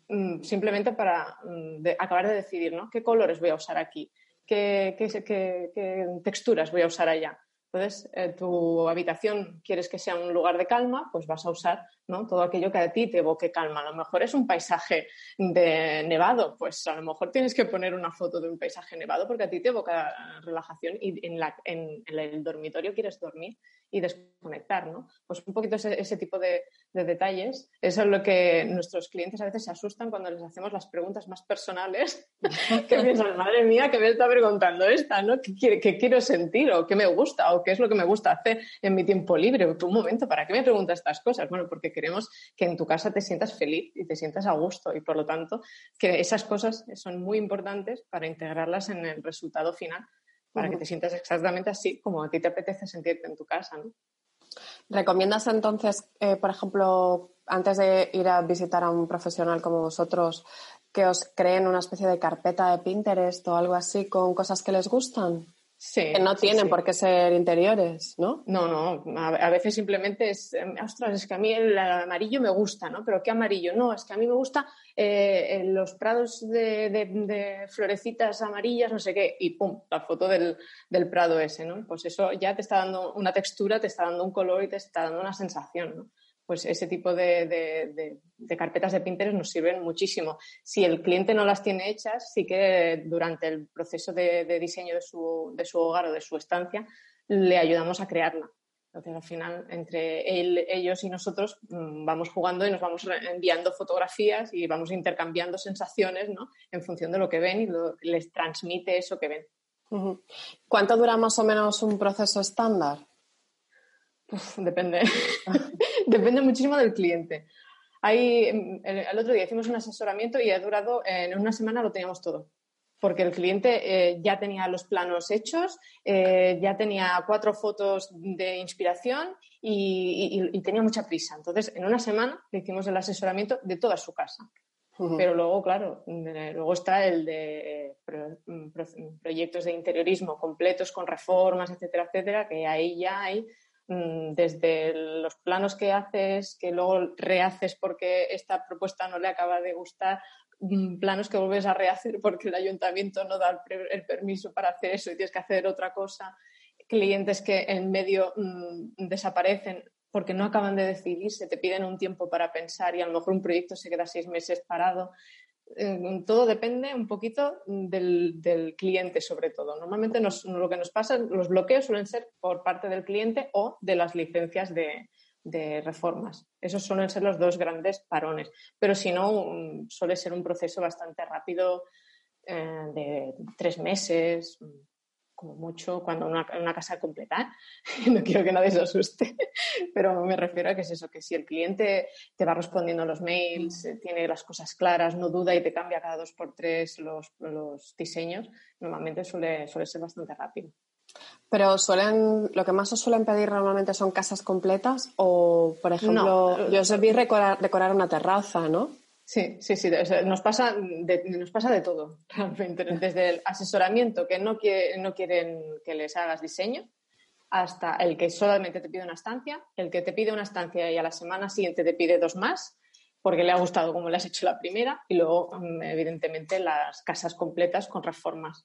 C: mm, simplemente para mm, acabar de decidir, ¿no? ¿Qué colores voy a usar aquí? ¿Qué, qué texturas voy a usar allá? Entonces, eh, tu habitación quieres que sea un lugar de calma, pues vas a usar ¿no? todo aquello que a ti te evoque calma. A lo mejor es un paisaje de nevado, pues a lo mejor tienes que poner una foto de un paisaje nevado porque a ti te evoca relajación y en, la, en el dormitorio quieres dormir y desconectar, ¿no? Pues un poquito ese, tipo de, detalles. Eso es lo que nuestros clientes a veces se asustan cuando les hacemos las preguntas más personales, que piensan, madre mía, que me está preguntando esta, ¿no? ¿Qué, quiero sentir o qué me gusta o qué es lo que me gusta hacer en mi tiempo libre? Un momento, ¿para qué me preguntas estas cosas? Bueno, porque queremos que en tu casa te sientas feliz y te sientas a gusto y por lo tanto que esas cosas son muy importantes para integrarlas en el resultado final para que te sientas exactamente así como a ti te apetece sentirte en tu casa. ¿no?
B: ¿Recomiendas entonces, eh, por ejemplo, antes de ir a visitar a un profesional como vosotros, que os creen una especie de carpeta de Pinterest o algo así con cosas que les gustan? Que no tienen por qué ser interiores, ¿no?
C: No, no. A, veces simplemente es, em, ostras, es que a mí el amarillo me gusta, ¿no? Pero ¿qué amarillo? No, es que a mí me gusta eh, los prados de, florecitas amarillas, no sé qué, y pum, la foto del, del, prado ese, ¿no? Pues eso ya te está dando una textura, te está dando un color y te está dando una sensación, ¿no? Pues ese tipo de, carpetas de Pinterest nos sirven muchísimo. Si el cliente no las tiene hechas, sí que durante el proceso de, diseño de su, hogar o de su estancia le ayudamos a crearla. Entonces, al final, entre ellos y nosotros mm, vamos jugando y nos vamos enviando fotografías y vamos intercambiando sensaciones ¿no? en función de lo que ven y lo, les transmite eso que ven.
B: ¿Cuánto dura más o menos un proceso estándar?
C: depende. depende muchísimo del cliente. el, otro día hicimos un asesoramiento y ha durado, en una semana lo teníamos todo. Porque el cliente eh, ya tenía los planos hechos, eh, ya tenía cuatro fotos de inspiración y, tenía mucha prisa. Entonces, en una semana le hicimos el asesoramiento de toda su casa. Pero luego, claro, luego está el de proyectos de interiorismo completos con reformas, etcétera, etcétera, que ahí ya hay Mm, desde los planos que haces, que luego rehaces porque esta propuesta no le acaba de gustar, mm, planos que vuelves a rehacer porque el ayuntamiento no da el, permiso para hacer eso y tienes que hacer otra cosa, clientes que en medio mm, desaparecen porque no acaban de decidirse, te piden un tiempo para pensar y a lo mejor un proyecto se queda seis meses parado. Todo depende un poquito del, cliente, sobre todo. Normalmente lo que nos pasa, los bloqueos suelen ser por parte del cliente o de las licencias de, reformas. Esos suelen ser los dos grandes parones. Pero si no, suele ser un proceso bastante rápido eh, de tres meses, como mucho cuando una, una casa completa. no quiero que nadie se asuste, pero me refiero a que es eso, que si el cliente te va respondiendo los mails, eh, tiene las cosas claras, no duda y te cambia cada dos por tres los, los diseños, normalmente suele, suele ser bastante rápido.
B: Pero suelen, lo que más os suelen pedir normalmente son casas completas o, por ejemplo, yo os vi decorar una terraza, ¿no?
C: Sí, sí, sí. Nos pasa de, nos pasa de todo, realmente. Desde el asesoramiento que no, no quieren que les hagas diseño, hasta el que solamente te pide una estancia, el que te pide una estancia y a la semana siguiente te pide dos más, porque le ha gustado como le has hecho la primera, y luego, mm, evidentemente, las casas completas con reformas.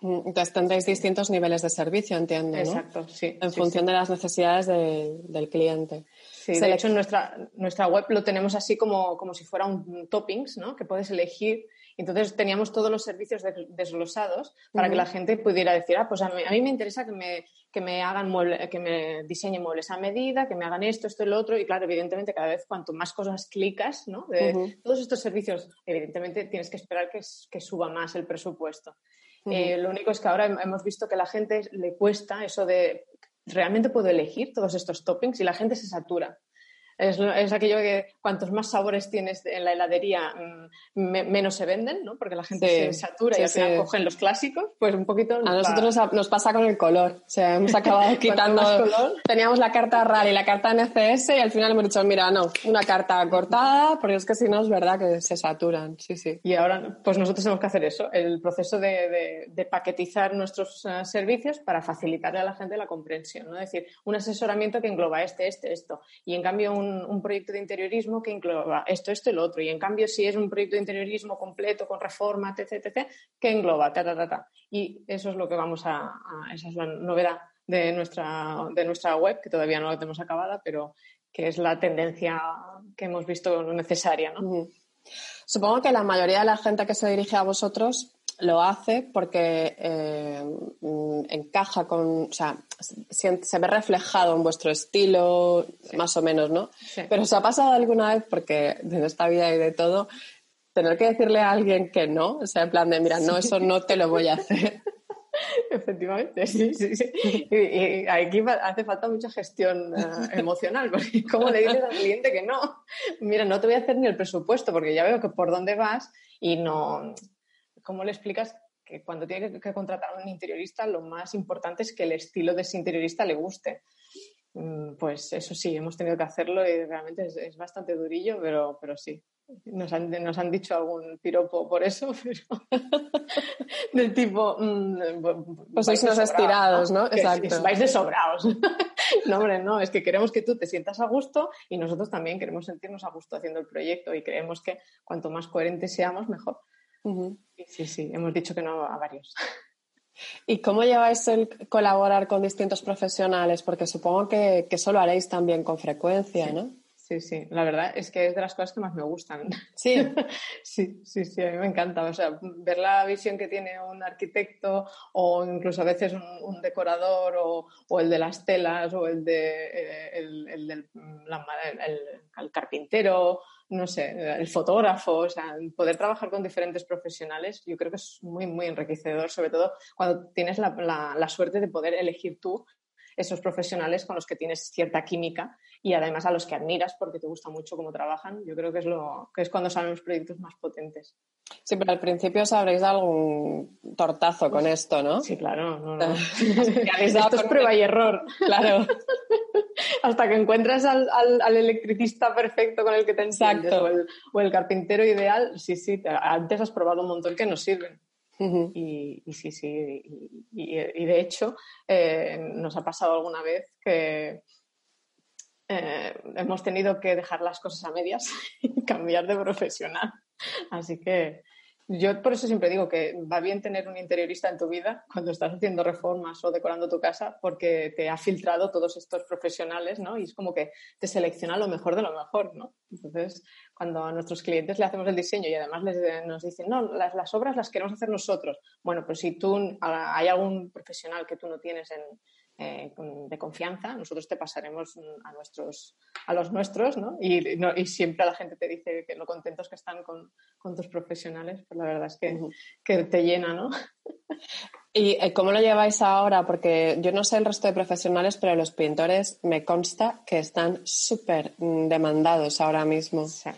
B: Mm, entonces tendréis distintos niveles de servicio, entiendo. ¿no?
C: Exacto, sí.
B: En función de las necesidades del cliente.
C: Sí, de hecho en nuestra, nuestra web lo tenemos así como, como si fuera un toppings, ¿no? Que puedes elegir. Entonces teníamos todos los servicios desglosados para que la gente pudiera decir, ah, pues a mí, a mí me interesa que me, que me hagan muebles, que me diseñen muebles a medida, que me hagan esto, esto y lo otro. Y claro, evidentemente cada vez cuanto más cosas clicas, ¿no? De todos estos servicios, evidentemente tienes que esperar que, que suba más el presupuesto. Eh, lo único es que ahora hemos visto que a la gente le cuesta eso de realmente puedo elegir todos estos toppings y la gente se satura. Es, aquello que cuantos más sabores tienes en la heladería, mm, menos se venden, ¿no? Porque la gente se satura y al final cogen los clásicos, pues un poquito...
B: A nosotros nos, pasa con el color. O sea, hemos acabado quitando... Teníamos la carta RAL y la carta NCS y al final hemos dicho, mira, no, una carta cortada, porque es que si no es verdad que se saturan. Sí, sí.
C: Y ahora, pues nosotros tenemos que hacer eso, el proceso de, de, paquetizar nuestros eh, servicios para facilitarle a la gente la comprensión, ¿no? Es decir, un asesoramiento que engloba este, este, esto. Y en cambio un un, proyecto de interiorismo que engloba esto, esto y lo otro. Y en cambio, si es un proyecto de interiorismo completo, con reforma, etc., etc., que engloba, ta, ta, ta, ta. Y eso es lo que vamos a, esa es la novedad de nuestra, de nuestra web, que todavía no la tenemos acabada, pero que es la tendencia que hemos visto necesaria, ¿no?
B: Supongo que la mayoría de la gente que se dirige a vosotros lo hace porque eh, mm, encaja con, o sea, se, ve reflejado en vuestro estilo, más o menos, ¿no? Pero ¿os ha pasado alguna vez, porque en esta vida hay de todo, tener que decirle a alguien que no? O sea, en plan de, mira, no, eso no te lo voy a hacer.
C: Efectivamente, sí, sí, sí. Y, aquí hace falta mucha gestión eh, emocional, porque ¿cómo le dices al cliente que no? Mira, no te voy a hacer ni el presupuesto, porque ya veo que por dónde vas y no, ¿cómo le explicas que cuando tiene que, contratar a un interiorista lo más importante es que el estilo de ese interiorista le guste? Mm, pues eso sí, hemos tenido que hacerlo y realmente es, bastante durillo, pero, pero sí. Nos han, nos han, dicho algún piropo por eso, pero del tipo. Mm,
B: pues sois unos estirados, ¿no?
C: Exacto. vais de sobrados. no, hombre, no, es que queremos que tú te sientas a gusto y nosotros también queremos sentirnos a gusto haciendo el proyecto y creemos que cuanto más coherentes seamos, mejor. Sí, sí, hemos dicho que no a varios.
B: ¿Y cómo lleváis el colaborar con distintos profesionales? Porque supongo que, que eso lo haréis también con frecuencia, ¿no?
C: Sí, sí, la verdad es que es de las cosas que más me gustan.
B: Sí,
C: sí, sí, sí, a mí me encanta. O sea, ver la visión que tiene un arquitecto o incluso a veces un, decorador o, el de las telas o el, de, eh, el, el del el carpintero no sé, el fotógrafo, o sea, poder trabajar con diferentes profesionales, yo creo que es muy, muy enriquecedor, sobre todo cuando tienes la, la, suerte de poder elegir tú esos profesionales con los que tienes cierta química y además a los que admiras porque te gusta mucho cómo trabajan. Yo creo que es, lo, que es cuando salen los proyectos más potentes.
B: Sí, pero al principio sabréis algún tortazo con esto, ¿no?
C: Sí, claro. No, no. Esto es prueba y error.
B: Claro.
C: Hasta que encuentras al, al, electricista perfecto con el que te entiendes o el, o el, carpintero ideal, sí, sí, antes has probado un montón que no sirven. y, sí, sí, y, de hecho eh, nos ha pasado alguna vez que eh, hemos tenido que dejar las cosas a medias y cambiar de profesional. Así que yo por eso siempre digo que va bien tener un interiorista en tu vida cuando estás haciendo reformas o decorando tu casa porque te ha filtrado todos estos profesionales, ¿no? Y es como que te selecciona lo mejor de lo mejor, ¿no? Entonces, cuando a nuestros clientes le hacemos el diseño y además les, nos dicen, no, las, las obras las queremos hacer nosotros. Bueno, pues si tú hay algún profesional que tú no tienes en, eh, de confianza, nosotros te pasaremos a, nuestros, a los nuestros, ¿no? Y, y, siempre la gente te dice que lo contentos que están con, con tus profesionales, pues la verdad es que, que te llena, ¿no?
B: ¿Y eh, cómo lo lleváis ahora? Porque yo no sé el resto de profesionales, pero los pintores me consta que están súper mm, demandados ahora mismo. Sí.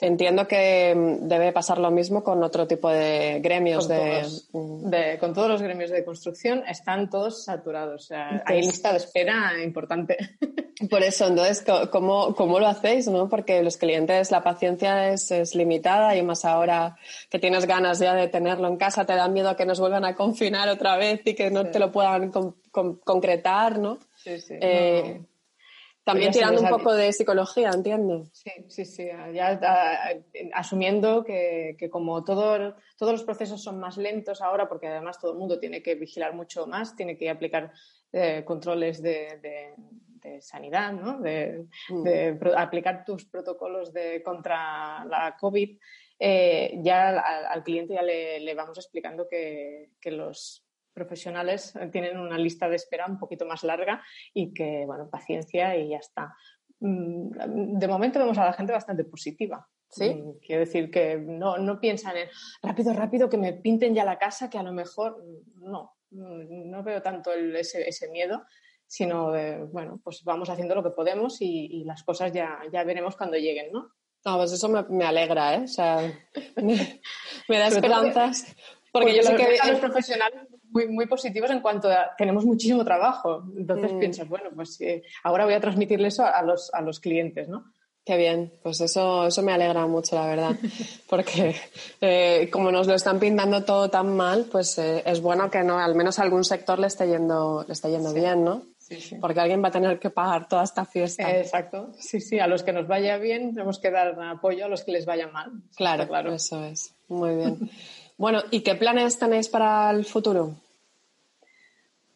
B: Entiendo que mm, debe pasar lo mismo con otro tipo de gremios.
C: Con, de, con todos los gremios de construcción están todos saturados. O sea, hay lista de espera importante.
B: Por eso, entonces, ¿cómo, cómo lo hacéis? ¿no? Porque los clientes, la paciencia es, es, limitada y más ahora que tienes ganas ya de tenerlo en casa, te da miedo a que nos vuelvan a confinar otra vez y que no te lo puedan concretar, ¿no?
C: Sí, sí.
B: Eh, también tirando un poco de psicología, entiendo.
C: Sí, sí, sí. Ya asumiendo que, como todo, todos los procesos son más lentos ahora, porque además todo el mundo tiene que vigilar mucho más, tiene que aplicar eh, controles de, sanidad, ¿no? de, mm. aplicar tus protocolos de, contra la COVID. Eh, ya al, cliente ya le, le vamos explicando que, que los profesionales tienen una lista de espera un poquito más larga y que, bueno, paciencia y ya está. Mm, de momento vemos a la gente bastante positiva.
B: ¿Sí?
C: Mm, quiero decir que no, no piensan en rápido, rápido, que me pinten ya la casa, que a lo mejor no, mm, no veo tanto ese, ese, miedo, sino de, bueno, pues vamos haciendo lo que podemos y, las cosas ya, ya veremos cuando lleguen, ¿no?
B: No, pues eso me, alegra, ¿eh? O sea, me, da esperanzas.
C: Porque, yo sé que a los profesionales muy, muy positivos en cuanto a tenemos muchísimo trabajo. Entonces mm. piensas, bueno, pues eh, ahora voy a transmitirle eso a los, a los clientes, ¿no?
B: Qué bien, pues eso, eso me alegra mucho, la verdad, porque eh, como nos lo están pintando todo tan mal, pues eh, es bueno que no, al menos algún sector le esté yendo, le esté yendo bien, ¿no? porque alguien va a tener que pagar toda esta fiesta.
C: Exacto, sí, sí, a los que nos vaya bien tenemos que dar apoyo a los que les vaya mal.
B: Claro, claro. Eso es, muy bien. bueno, ¿y qué planes tenéis para el futuro?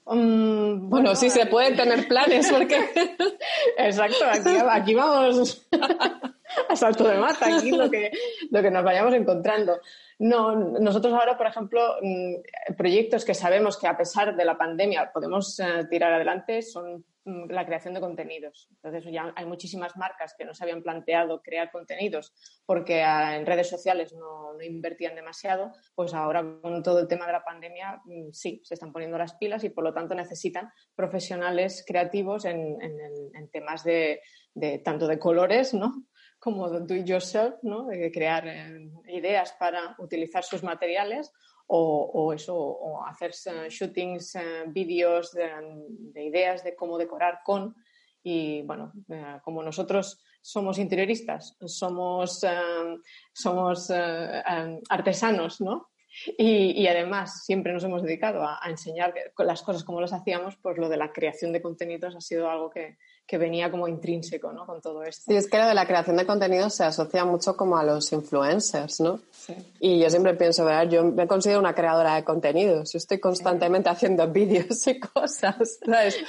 C: Mm,
B: bueno, sí se pueden tener planes porque...
C: Exacto, aquí, vamos a salto de mata, aquí lo que, lo que nos vayamos encontrando. No, nosotros ahora, por ejemplo, mm, proyectos que sabemos que a pesar de la pandemia podemos eh, tirar adelante son la creación de contenidos. Entonces ya hay muchísimas marcas que no se habían planteado crear contenidos porque ah, en redes sociales no, invertían demasiado, pues ahora con todo el tema de la pandemia mm, sí, se están poniendo las pilas y por lo tanto necesitan profesionales creativos en, temas de, de, tanto de colores, ¿no? Como do it yourself, ¿no? de crear eh, ideas para utilizar sus materiales o, eso, o hacer eh, shootings, eh, vídeos de, ideas de cómo decorar con. Y bueno, como nosotros somos interioristas, somos, somos artesanos, ¿no? Y, además siempre nos hemos dedicado a, a, enseñar las cosas como las hacíamos, pues lo de la creación de contenidos ha sido algo que, que venía como intrínseco ¿no? con todo esto.
B: Sí, es que lo de la creación de contenidos se asocia mucho como a los influencers, ¿no? Sí. Y yo siempre pienso, ¿verdad? Yo me considero una creadora de contenidos. Yo estoy constantemente haciendo vídeos y cosas, ¿sabes?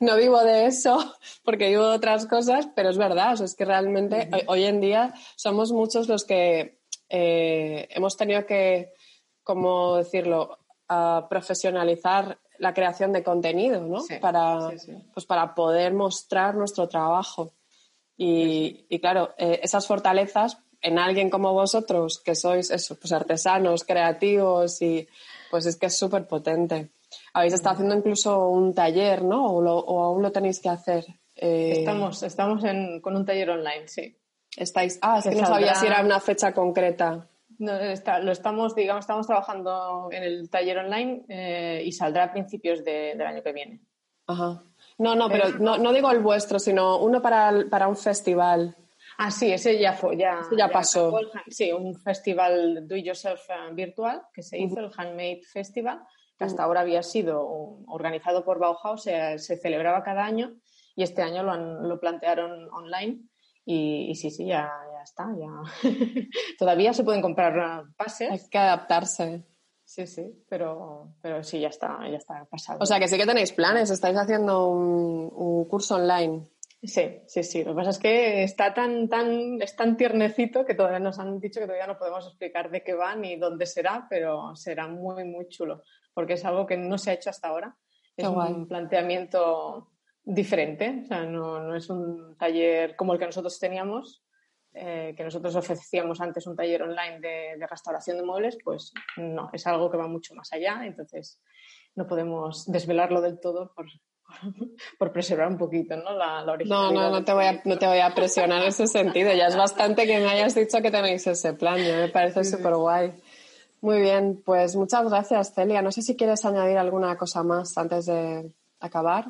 B: no vivo de eso porque vivo de otras cosas, pero es verdad. es que realmente hoy, en día somos muchos los que eh, hemos tenido que, ¿cómo decirlo?, profesionalizar la creación de contenido, ¿no? para, Pues para poder mostrar nuestro trabajo. Y, claro, eh, esas fortalezas en alguien como vosotros, que sois eso, pues artesanos, creativos, y pues es que es súper potente. Habéis estado haciendo incluso un taller, ¿no? O, aún lo tenéis que hacer.
C: Eh, estamos estamos con un taller online, sí.
B: Estáis, ah, es que, no sabía si era una fecha concreta.
C: No, lo estamos, digamos, estamos trabajando en el taller online eh, y saldrá a principios del año que viene.
B: Ajá. No, no, pero no, no digo el vuestro, sino uno para, para un festival.
C: Ah, sí, ese ya fue, ya,
B: ya, pasó.
C: sí, un festival do it yourself eh, virtual que se hizo, el Handmade Festival, que hasta ahora había sido organizado por Bauhaus, se, se, celebraba cada año y este año lo, lo plantearon online y, sí, sí, ya, ya está. Ya. Todavía se pueden comprar pases.
B: Hay que adaptarse.
C: Sí, sí, pero, pero sí, ya está, ya está pasado.
B: O sea, que sí que tenéis planes, estáis haciendo un, curso online.
C: Sí, sí, sí. Lo que pasa es que está tan, tan, es tan tiernecito que todavía nos han dicho que todavía no podemos explicar de qué va ni dónde será, pero será muy, muy chulo, porque es algo que no se ha hecho hasta ahora. Es un planteamiento diferente, o sea, no, no, es un taller como el que nosotros teníamos, eh, que nosotros ofrecíamos antes un taller online de, restauración de muebles, pues no, es algo que va mucho más allá, entonces no podemos desvelarlo del todo por, por preservar un poquito ¿no? la, la
B: No, no, no te, voy a, no te voy a presionar en ese sentido, ya es bastante que me hayas dicho que tenéis ese plan, me parece súper guay. Muy bien, pues muchas gracias, Celia. No sé si quieres añadir alguna cosa más antes de acabar.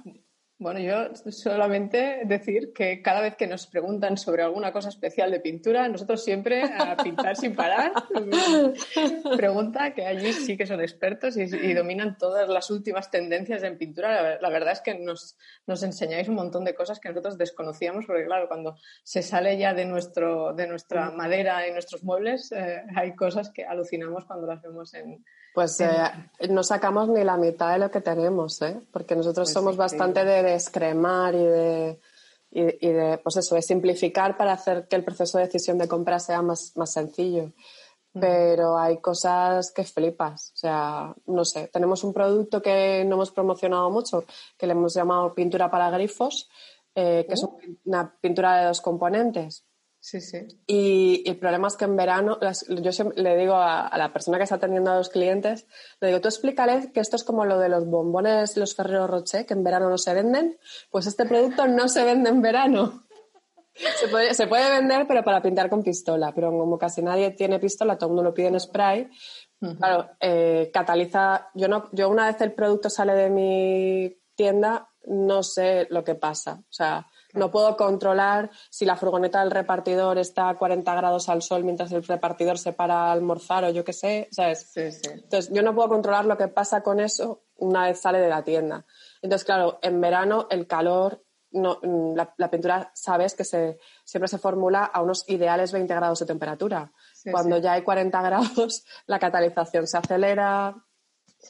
C: Bueno, yo solamente decir que cada vez que nos preguntan sobre alguna cosa especial de pintura, nosotros siempre a pintar sin parar. Pregunta que allí sí que son expertos y, dominan todas las últimas tendencias en pintura. La, verdad es que nos, nos, enseñáis un montón de cosas que nosotros desconocíamos, porque claro, cuando se sale ya de, nuestro, de nuestra madera y nuestros muebles, eh, hay cosas que alucinamos cuando las vemos en,
B: pues eh, no sacamos ni la mitad de lo que tenemos, ¿eh? porque nosotros pues somos bastante de descremar y de, y, de, pues eso, de simplificar para hacer que el proceso de decisión de compra sea más, más sencillo. Mm. Pero hay cosas que flipas. O sea, no sé, tenemos un producto que no hemos promocionado mucho, que le hemos llamado pintura para grifos, eh, que es uh. una pintura de dos componentes.
C: Sí, sí.
B: Y, el problema es que en verano, yo le digo a, la persona que está atendiendo a los clientes, le digo, tú explícale que esto es como lo de los bombones, los Ferrero Rocher, que en verano no se venden, pues este producto no se vende en verano. Se puede, se puede vender, pero para pintar con pistola. Pero como casi nadie tiene pistola, todo el mundo lo pide en spray. Claro, eh, cataliza. Yo, no, yo una vez el producto sale de mi tienda, no sé lo que pasa. O sea, no puedo controlar si la furgoneta del repartidor está a 40 grados al sol mientras el repartidor se para a almorzar o yo qué sé, ¿sabes?
C: Sí, sí.
B: Entonces, yo no puedo controlar lo que pasa con eso una vez sale de la tienda. Entonces, claro, en verano el calor, no, la, pintura, sabes que se, siempre se formula a unos ideales 20 grados de temperatura. Cuando ya hay 40 grados, la catalización se acelera,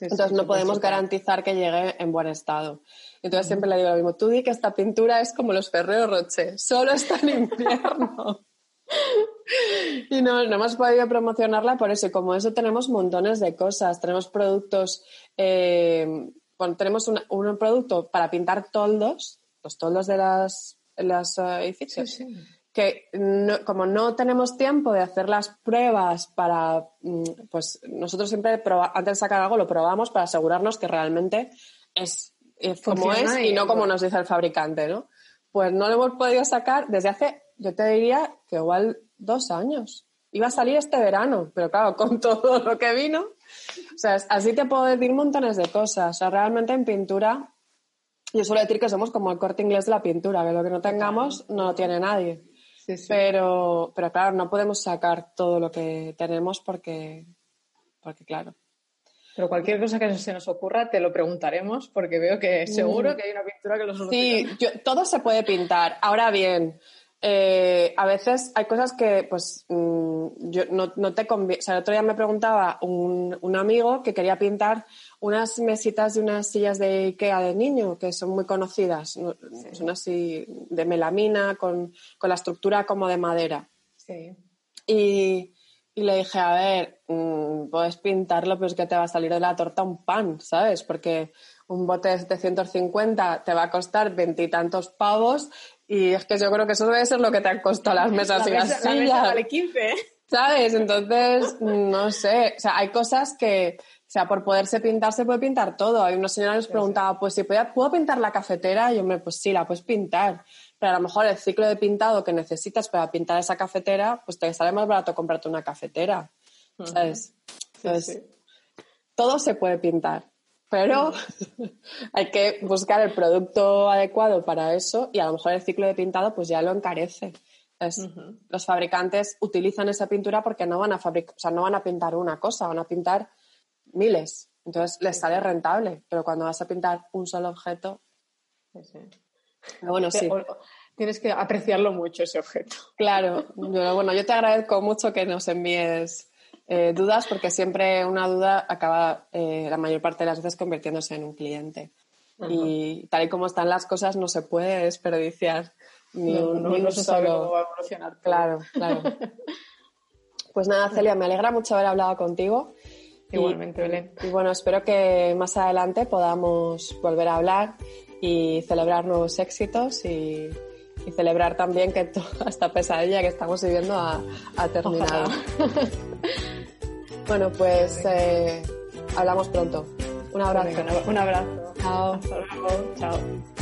B: entonces no podemos garantizar que llegue en buen estado. Entonces siempre le digo lo mismo, tú di que esta pintura es como los Ferrero Rocher, solo está en invierno. y no, no, hemos podido promocionarla por eso. como eso tenemos montones de cosas. Tenemos productos, eh, tenemos un, producto para pintar toldos, los toldos de las, las uh, edificios. que como no tenemos tiempo de hacer las pruebas para, mm, pues nosotros siempre antes de sacar algo lo probamos para asegurarnos que realmente es, como es y, no como nos dice el fabricante, ¿no? Pues no lo hemos podido sacar desde hace, yo te diría que igual dos años. Iba a salir este verano, pero claro, con todo lo que vino. O sea, así te puedo decir montones de cosas. O sea, realmente en pintura, yo suelo decir que somos como el corte inglés de la pintura, que lo que no tengamos no lo tiene nadie. Pero, pero claro, no podemos sacar todo lo que tenemos porque, porque claro.
C: Pero cualquier cosa que se nos ocurra te lo preguntaremos porque veo que seguro mm. que hay una pintura que lo
B: soluciona. Sí, todo se puede pintar. Ahora bien, eh, a veces hay cosas que, pues, mm, yo no, no te conviene. O sea, el otro día me preguntaba un, un, amigo que quería pintar unas mesitas de unas sillas de Ikea de niño, que son muy conocidas. Son así de melamina, con, con, la estructura como de madera.
C: Sí.
B: Y, y le dije, a ver, mm, puedes pintarlo, pero es que te va a salir de la torta un pan, ¿sabes? Porque un bote de 750 te va a costar veintitantos pavos y es que yo creo que eso debe ser lo que te han costado las mesas y las sillas.
C: vale 15.
B: ¿Sabes? Entonces, no sé. O sea, hay cosas que, o sea, por poderse pintar, se puede pintar todo. Hay una señora que nos preguntaba, pues si puedo pintar la cafetera, y yo me, pues sí, la puedes pintar. Pero a lo mejor el ciclo de pintado que necesitas para pintar esa cafetera, pues te sale más barato comprarte una cafetera. ¿Sabes? Entonces, todo se puede pintar pero hay que buscar el producto adecuado para eso y a lo mejor el ciclo de pintado pues ya lo encarece. Los fabricantes utilizan esa pintura porque no van a fabricar, o sea, no van a pintar una cosa, van a pintar miles. Entonces les sale rentable, pero cuando vas a pintar un solo objeto, bueno, sí.
C: Tienes que apreciarlo mucho ese objeto.
B: Claro, bueno, yo te agradezco mucho que nos envíes eh, dudas porque siempre una duda acaba eh, la mayor parte de las veces convirtiéndose en un cliente. Y tal y como están las cosas no se puede desperdiciar ni un,
C: no, se sabe cómo va a evolucionar.
B: Claro, claro. pues nada, Celia, me alegra mucho haber hablado contigo.
C: Igualmente, Belén.
B: Y bueno, espero que más adelante podamos volver a hablar y celebrar nuevos éxitos y, celebrar también que toda esta pesadilla que estamos viviendo ha, terminado. Bueno, pues eh, hablamos pronto. Un abrazo.
C: un abrazo.
B: Chao.
C: Hasta luego. Chao.